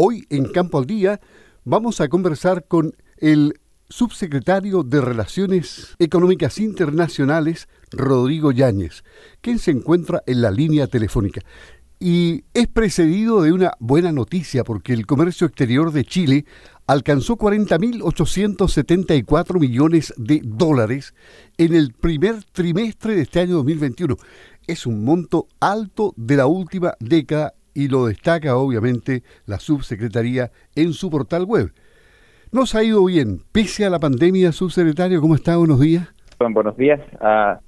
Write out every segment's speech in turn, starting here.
Hoy en Campo al Día vamos a conversar con el subsecretario de Relaciones Económicas Internacionales, Rodrigo Yáñez, quien se encuentra en la línea telefónica. Y es precedido de una buena noticia porque el comercio exterior de Chile alcanzó 40.874 millones de dólares en el primer trimestre de este año 2021. Es un monto alto de la última década y lo destaca obviamente la subsecretaría en su portal web. Nos ha ido bien, pese a la pandemia, subsecretario, ¿cómo está? Buenos días. buenos días a,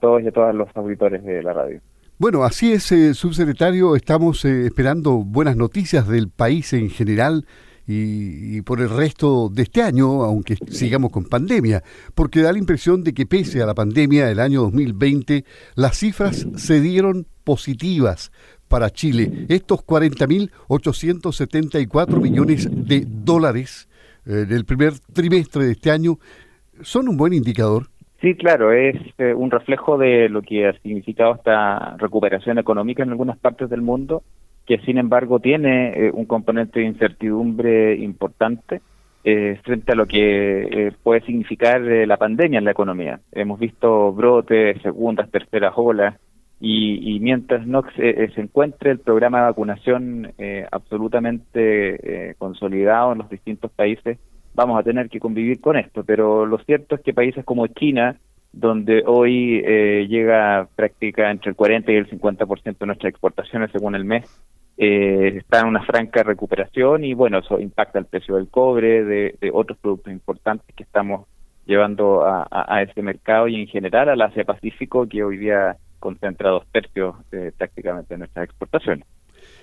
todos y a todas los auditores de la radio. Bueno, así es, eh, subsecretario, estamos eh, esperando buenas noticias del país en general y, por el resto de este año, aunque sigamos con pandemia, porque da la impresión de que pese a la pandemia del año 2020, las cifras se dieron positivas para Chile. Estos 40.874 millones de dólares eh, del primer trimestre de este año son un buen indicador. Sí, claro, es eh, un reflejo de lo que ha significado esta recuperación económica en algunas partes del mundo, que sin embargo tiene eh, un componente de incertidumbre importante frente a lo que puede significar la pandemia en la economía. Hemos visto brotes, segundas, terceras olas, y, mientras no se, se, encuentre el programa de vacunación absolutamente consolidado en los distintos países, vamos a tener que convivir con esto, pero lo cierto es que países como China, donde hoy eh, llega práctica entre el 40 y el 50% de nuestras exportaciones según el mes, eh, está en una franca recuperación y bueno, eso impacta el precio del cobre, de, otros productos importantes que estamos llevando a, a, ese mercado y en general al Asia Pacífico que hoy día concentra dos tercios eh, prácticamente de nuestras exportaciones.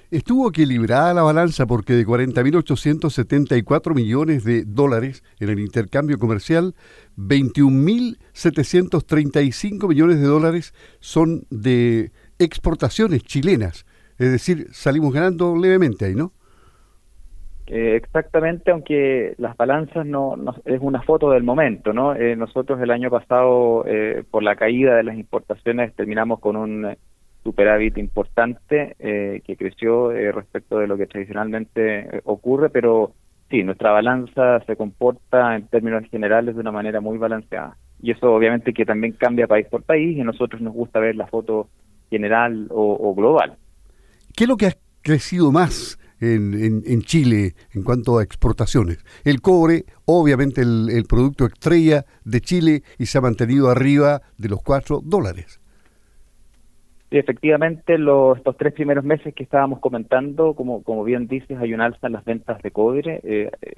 Estuvo equilibrada la balanza porque de 40.874 millones de dólares en el intercambio comercial, 21.735 millones de dólares son de exportaciones chilenas. Es decir, salimos ganando levemente ahí, ¿no? Eh, exactamente, aunque las balanzas no, es una foto del momento, ¿no? Eh, nosotros el año pasado, eh, por la caída de las importaciones, terminamos con un superávit importante eh, que creció eh, respecto de lo que tradicionalmente ocurre, pero sí, nuestra balanza se comporta en términos generales de una manera muy balanceada. Y eso obviamente que también cambia país por país y a nosotros nos gusta ver la foto general o, global. ¿Qué es lo que ha crecido más en, en, Chile en cuanto a exportaciones? El cobre, obviamente el, el producto estrella de Chile y se ha mantenido arriba de los cuatro dólares efectivamente, los, estos tres primeros meses que estábamos comentando, como, como bien dices, hay un alza en las ventas de cobre. Eh, eh,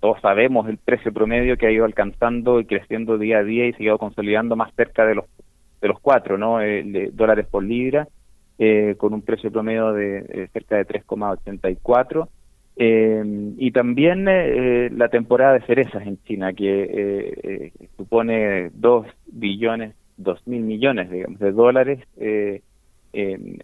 todos sabemos el precio promedio que ha ido alcanzando y creciendo día a día y se ha ido consolidando más cerca de los de los cuatro ¿no? Eh, dólares por libra, con un precio promedio de cerca de 3,84. y también la temporada de cerezas en China, que supone 2 billones dos mil millones digamos, de dólares eh, en,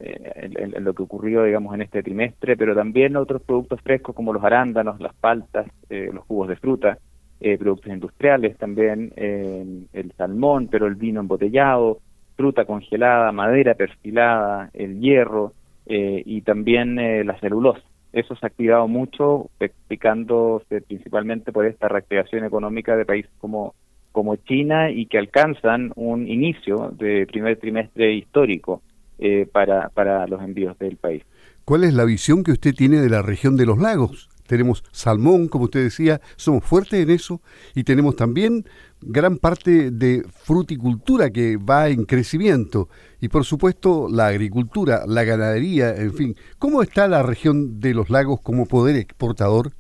lo que ocurrió digamos en este trimestre, pero también otros productos frescos como los arándanos, las paltas, eh, los jugos de fruta, eh, productos industriales también, el salmón, pero el vino embotellado, fruta congelada, madera perfilada, el hierro y también la celulosa. Eso se ha activado mucho, explicándose principalmente por esta reactivación económica de países como como China y que alcanzan un inicio de primer trimestre histórico eh, para, para los envíos del país. ¿Cuál es la visión que usted tiene de la región de los lagos? Tenemos salmón, como usted decía, somos fuertes en eso y tenemos también gran parte de fruticultura que va en crecimiento y por supuesto la agricultura, la ganadería, en fin. ¿Cómo está la región de los lagos como poder exportador?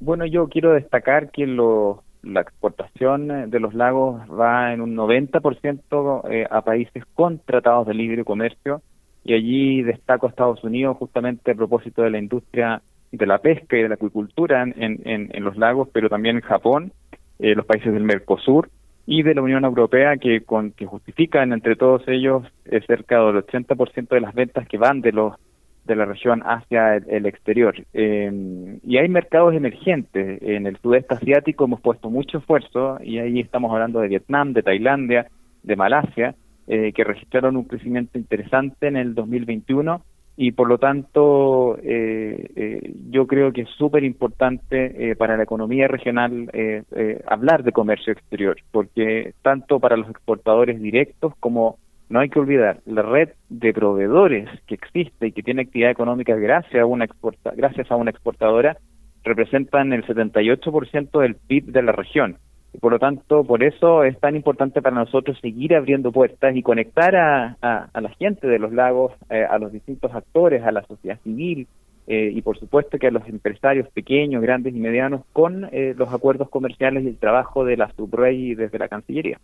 Bueno, yo quiero destacar que los la exportación eh, de los lagos va en un 90% eh, a países con tratados de libre comercio y allí destaco a Estados Unidos justamente a propósito de la industria de la pesca y de la acuicultura en, en, los lagos, pero también en Japón, eh, los países del Mercosur y de la Unión Europea que, con, que justifican entre todos ellos cerca del 80% de las ventas que van de los de la región hacia el, exterior. Em, y hay mercados emergentes. En el sudeste asiático hemos puesto mucho esfuerzo y ahí estamos hablando de Vietnam, de Tailandia, de Malasia, eh, que registraron un crecimiento interesante en el 2021 y por lo tanto eh, eh, yo creo que es súper importante eh, para la economía regional eh, eh, hablar de comercio exterior, porque tanto para los exportadores directos como no hay que olvidar la red de proveedores que existe y que tiene actividad económica gracias a una exporta, gracias a una exportadora representan el 78% del PIB de la región. Y por lo tanto, por eso es tan importante para nosotros seguir abriendo puertas y conectar a, a, la gente de los lagos, eh, a los distintos actores, a la sociedad civil eh, y por supuesto que a los empresarios pequeños, grandes y medianos con eh, los acuerdos comerciales y el trabajo de la SUBREI desde la Cancillería.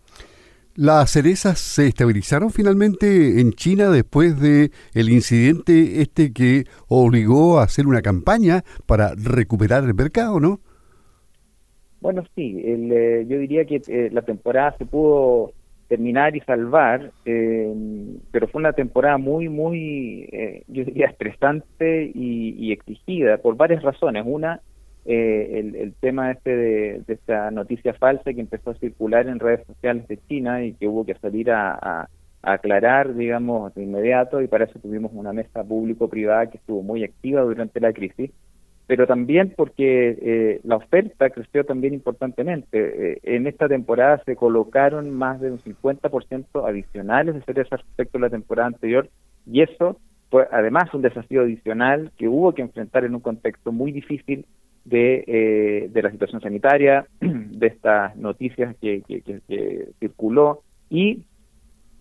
¿Las cerezas se estabilizaron finalmente en China después de el incidente este que obligó a hacer una campaña para recuperar el mercado, no? Bueno, sí, eh, yo diría que eh, la temporada se pudo terminar y salvar, eh, pero fue una temporada muy, muy, yo diría, estresante y, exigida por varias razones. Una, el, tema este de, esta noticia falsa que empezó a circular en redes sociales de China y que hubo que salir a aclarar, digamos, de inmediato, y para eso tuvimos una mesa público-privada que estuvo muy activa durante la crisis pero también porque eh, la oferta creció también importantemente. Eh, en esta temporada se colocaron más de un 50% adicionales de cerezas respecto a la temporada anterior y eso fue además un desafío adicional que hubo que enfrentar en un contexto muy difícil de, eh, de la situación sanitaria, de estas noticias que, que, circuló y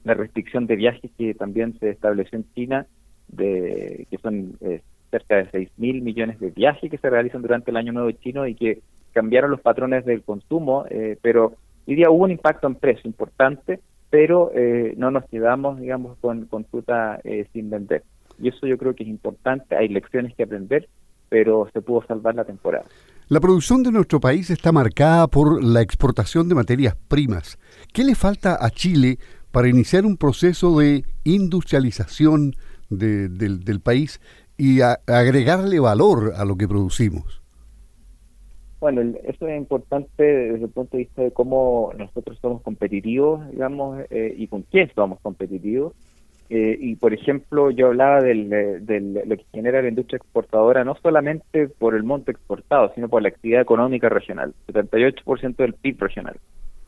la restricción de viajes que también se estableció en China, de, que son cerca de 6 mil millones de viajes que se realizan durante el año nuevo chino y que cambiaron los patrones del consumo, eh, pero diría hubo un impacto en precio importante, pero eh, no nos quedamos, digamos, con, con fruta eh, sin vender. Y eso yo creo que es importante, hay lecciones que aprender, pero se pudo salvar la temporada. La producción de nuestro país está marcada por la exportación de materias primas. ¿Qué le falta a Chile para iniciar un proceso de industrialización del, del país y agregarle valor a lo que producimos. Bueno, eso es importante desde el punto de vista de cómo nosotros somos competitivos, digamos, eh, y con quién somos competitivos. Eh, y, por ejemplo, yo hablaba del, de lo que genera la industria exportadora, no solamente por el monto exportado, sino por la actividad económica regional, 78% del PIB regional.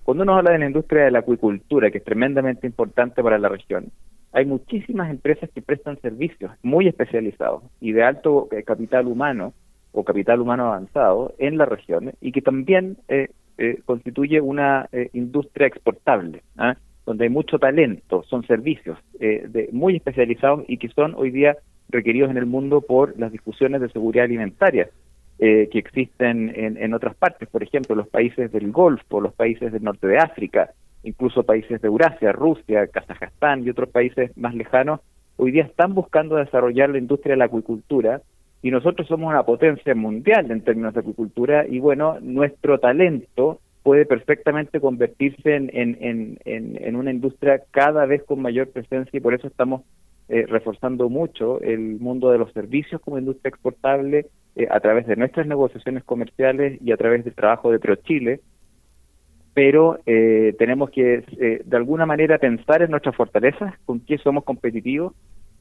Cuando uno habla de la industria de la acuicultura, que es tremendamente importante para la región, hay muchísimas empresas que prestan servicios muy especializados y de alto eh, capital humano o capital humano avanzado en la región y que también eh, eh, constituye una industria exportable, ¿ah? donde hay mucho talento, son servicios de, muy especializados y que son hoy día requeridos en el mundo por las discusiones de seguridad alimentaria que existen en, en otras partes, por ejemplo, los países del Golfo, los países del norte de África, incluso países de Eurasia, Rusia, Kazajstán y otros países más lejanos, hoy día están buscando desarrollar la industria de la acuicultura y nosotros somos una potencia mundial en términos de acuicultura y bueno, nuestro talento puede perfectamente convertirse en, una industria cada vez con mayor presencia y por eso estamos eh, reforzando mucho el mundo de los servicios como industria exportable eh, a través de nuestras negociaciones comerciales y a través del trabajo de ProChile, pero eh, tenemos que eh, de alguna manera pensar en nuestras fortalezas, con qué somos competitivos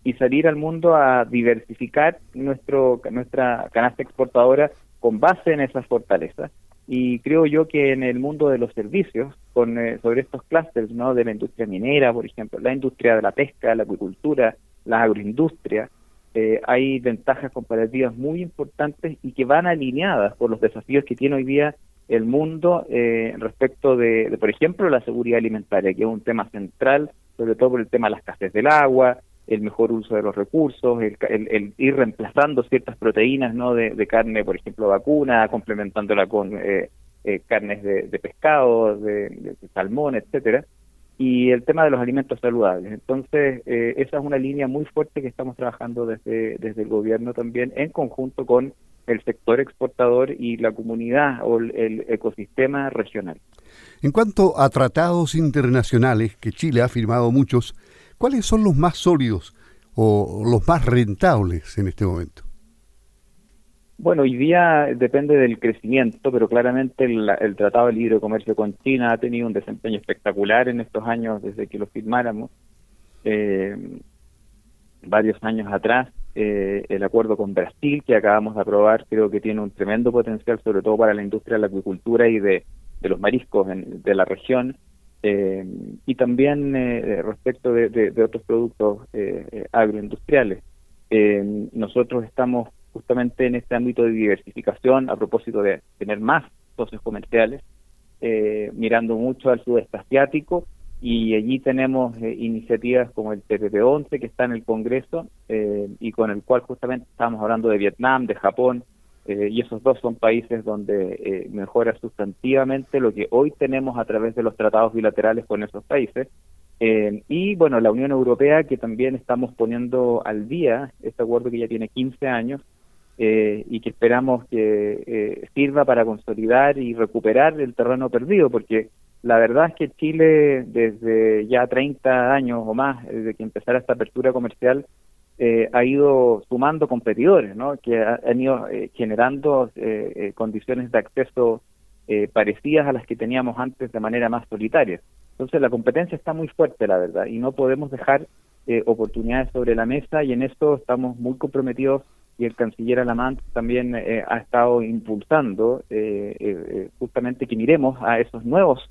y salir al mundo a diversificar nuestro nuestra canasta exportadora con base en esas fortalezas. Y creo yo que en el mundo de los servicios, con eh, sobre estos clústeres, ¿no? de la industria minera, por ejemplo, la industria de la pesca, la acuicultura, la agroindustria, hay ventajas comparativas muy importantes y que van alineadas por los desafíos que tiene hoy día el mundo eh, respecto de, por ejemplo, la seguridad alimentaria, que es un tema central, sobre todo por el tema de las escasez del agua, el mejor uso de los recursos, el, ir reemplazando ciertas proteínas no de, carne, por ejemplo, vacuna, complementándola con eh, eh, carnes de, pescado, de, salmón, etcétera, y el tema de los alimentos saludables. Entonces, esa es una línea muy fuerte que estamos trabajando desde, desde el gobierno también, en conjunto con el sector exportador y la comunidad o el, ecosistema regional. En cuanto a tratados internacionales, que Chile ha firmado muchos, ¿cuáles son los más sólidos o los más rentables en este momento? Bueno, hoy día depende del crecimiento, pero claramente el, Tratado de Libre Comercio con China ha tenido un desempeño espectacular en estos años desde que lo firmáramos, eh, varios años atrás Eh, el acuerdo con Brasil que acabamos de aprobar creo que tiene un tremendo potencial, sobre todo para la industria de la acuicultura y de, los mariscos de la región. Eh, y también eh, respecto de, otros productos agroindustriales. nosotros estamos justamente en este ámbito de diversificación a propósito de tener más socios comerciales, mirando mucho al sudeste asiático y allí tenemos eh, iniciativas como el TPP-11 que está en el Congreso eh, y con el cual justamente estamos hablando de Vietnam, de Japón, eh, y esos dos son países donde mejora sustantivamente lo que hoy tenemos a través de los tratados bilaterales con esos países. y bueno, la Unión Europea que también estamos poniendo al día este acuerdo que ya tiene 15 años y que esperamos que sirva para consolidar y recuperar el terreno perdido, porque la verdad es que Chile, desde ya 30 años o más, desde que empezara esta apertura comercial, eh, ha ido sumando competidores, ¿no? que han ido eh, generando eh, condiciones de acceso parecidas a las que teníamos antes de manera más solitaria. Entonces la competencia está muy fuerte, la verdad, y no podemos dejar oportunidades sobre la mesa y en esto estamos muy comprometidos y el canciller Alamant también ha estado impulsando justamente que miremos a esos nuevos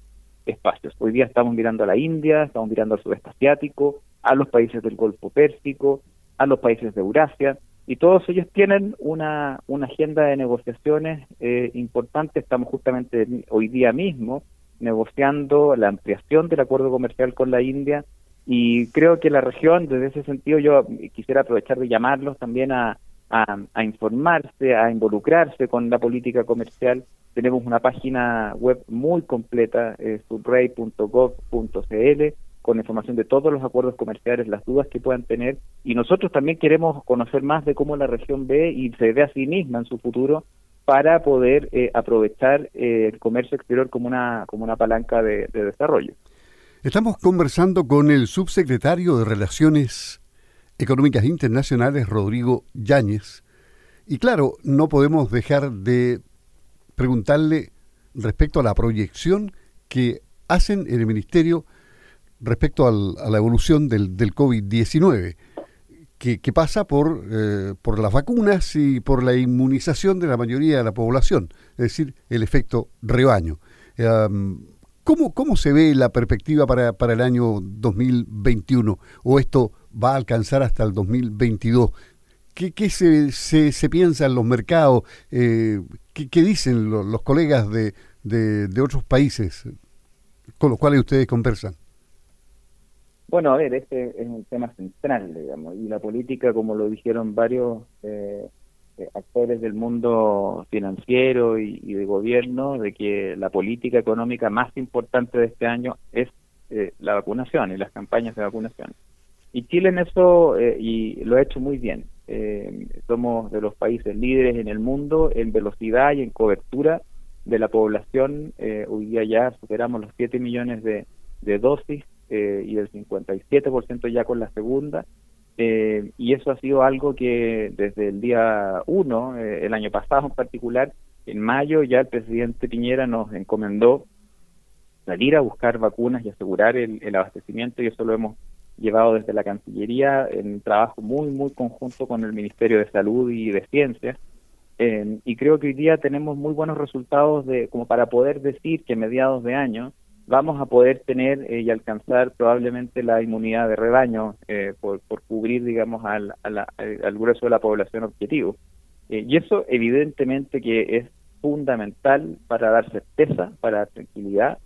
espacios. Hoy día estamos mirando a la India, estamos mirando al sudeste asiático, a los países del Golfo Pérsico, a los países de Eurasia, y todos ellos tienen una, agenda de negociaciones eh, importante. Estamos justamente hoy día mismo negociando la ampliación del acuerdo comercial con la India y creo que la región, desde ese sentido, yo quisiera aprovechar de llamarlos también a, informarse, a involucrarse con la política comercial. Tenemos una página web muy completa, eh, subrey.gov.cl, con información de todos los acuerdos comerciales, las dudas que puedan tener. Y nosotros también queremos conocer más de cómo la región ve y se ve a sí misma en su futuro para poder eh, aprovechar eh, el comercio exterior como una, como una palanca de desarrollo. Estamos conversando con el subsecretario de Relaciones Económicas Internacionales, Rodrigo Yáñez. Y claro, no podemos dejar de preguntarle respecto a la proyección que hacen en el Ministerio respecto a la evolución del, del COVID-19, que, pasa por, eh, por las vacunas y por la inmunización de la mayoría de la población, es decir, el efecto rebaño. ¿cómo, ¿Cómo se ve la perspectiva para, para el año 2021? ¿O esto va a alcanzar hasta el 2022. ¿Qué, qué se, se, piensa en los mercados? Eh, ¿qué, dicen los, colegas de, de, otros países con los cuales ustedes conversan? Bueno, a ver, este es un tema central, digamos, y la política, como lo dijeron varios eh, eh, actores del mundo financiero y, de gobierno, de que la política económica más importante de este año es la vacunación y las campañas de vacunación. Y Chile en eso eh, y lo ha hecho muy bien. Eh, somos de los países líderes en el mundo en velocidad y en cobertura de la población. Eh, hoy día ya superamos los 7 millones de, dosis y el 57% ya con la segunda. y eso ha sido algo que desde el día 1, el año pasado en particular, en mayo ya el presidente Piñera nos encomendó salir a buscar vacunas y asegurar el abastecimiento y eso lo hemos llevado desde la Cancillería en trabajo muy, muy conjunto con el Ministerio de Salud y de Ciencias. y creo que hoy día tenemos muy buenos resultados de como para poder decir que a mediados de año vamos a poder tener eh, y alcanzar probablemente la inmunidad de rebaño eh, por, por, cubrir, digamos, al, al, grueso de la población objetivo. Eh, y eso evidentemente que es fundamental para dar certeza, para dar tranquilidad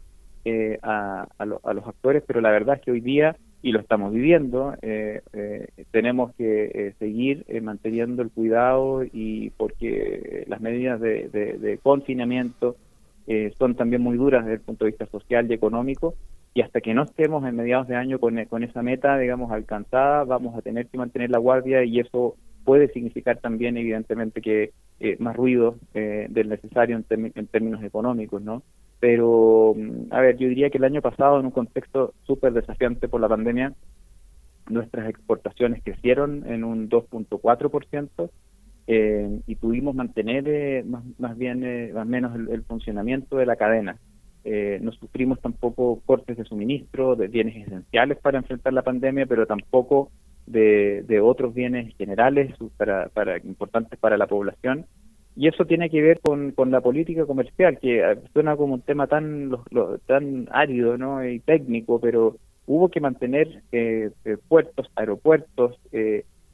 a, a los actores, pero la verdad es que hoy día y lo estamos viviendo, eh, eh, tenemos que eh, seguir manteniendo el cuidado y porque las medidas de, confinamiento son también muy duras desde el punto de vista social y económico y hasta que no estemos en mediados de año con, con esa meta, digamos, alcanzada, vamos a tener que mantener la guardia y eso puede significar también, evidentemente, que más ruido del necesario en, en términos económicos, ¿no? Pero, mm, a ver, yo diría que el año pasado, en un contexto súper desafiante por la pandemia, nuestras exportaciones crecieron en un 2.4% eh, y pudimos mantener eh, más, más, bien, eh, más menos el, funcionamiento de la cadena. Eh, no sufrimos tampoco cortes de suministro de bienes esenciales para enfrentar la pandemia, pero tampoco de, de otros bienes generales para, para, importantes para la población. Y eso tiene que ver con, con la política comercial, que eh, suena como un tema tan, tan árido ¿no? y técnico, pero hubo que mantener eh, eh, puertos, aeropuertos,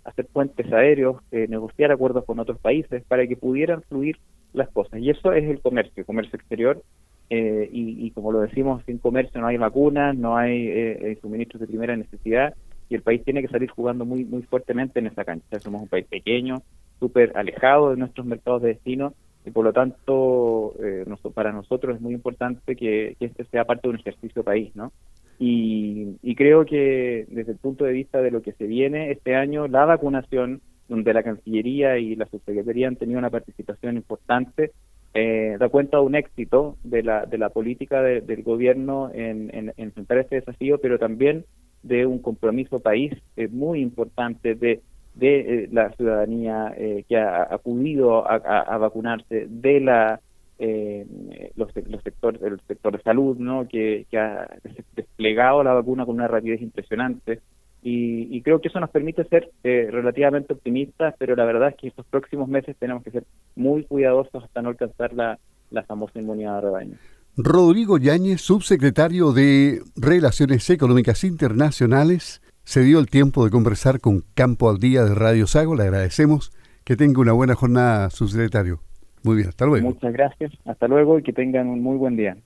hacer puentes aéreos, negociar acuerdos con otros países para que pudieran fluir las cosas. Y eso es el comercio, el comercio exterior. y, y, como lo decimos, sin comercio no hay vacunas, no hay suministros de primera necesidad y el país tiene que salir jugando muy muy fuertemente en esa cancha. Somos un país pequeño, súper alejado de nuestros mercados de destino y por lo tanto eh, para nosotros es muy importante que, este sea parte de un ejercicio país, ¿no? Y, creo que desde el punto de vista de lo que se viene este año, la vacunación, donde la Cancillería y la Subsecretaría han tenido una participación importante, eh, da cuenta de un éxito de la, de la política del gobierno en, en, enfrentar este desafío, pero también de un compromiso país eh, muy importante de, de eh, la ciudadanía eh, que ha acudido a, vacunarse, de la los, los sectores, el sector de salud, ¿no? que, ha desplegado la vacuna con una rapidez impresionante. Y, creo que eso nos permite ser relativamente optimistas, pero la verdad es que estos próximos meses tenemos que ser muy cuidadosos hasta no alcanzar la, la famosa inmunidad de rebaño. Rodrigo Yáñez, subsecretario de Relaciones Económicas Internacionales, se dio el tiempo de conversar con Campo al Día de Radio Sago. Le agradecemos. Que tenga una buena jornada, subsecretario. Muy bien, hasta luego. Muchas gracias. Hasta luego y que tengan un muy buen día.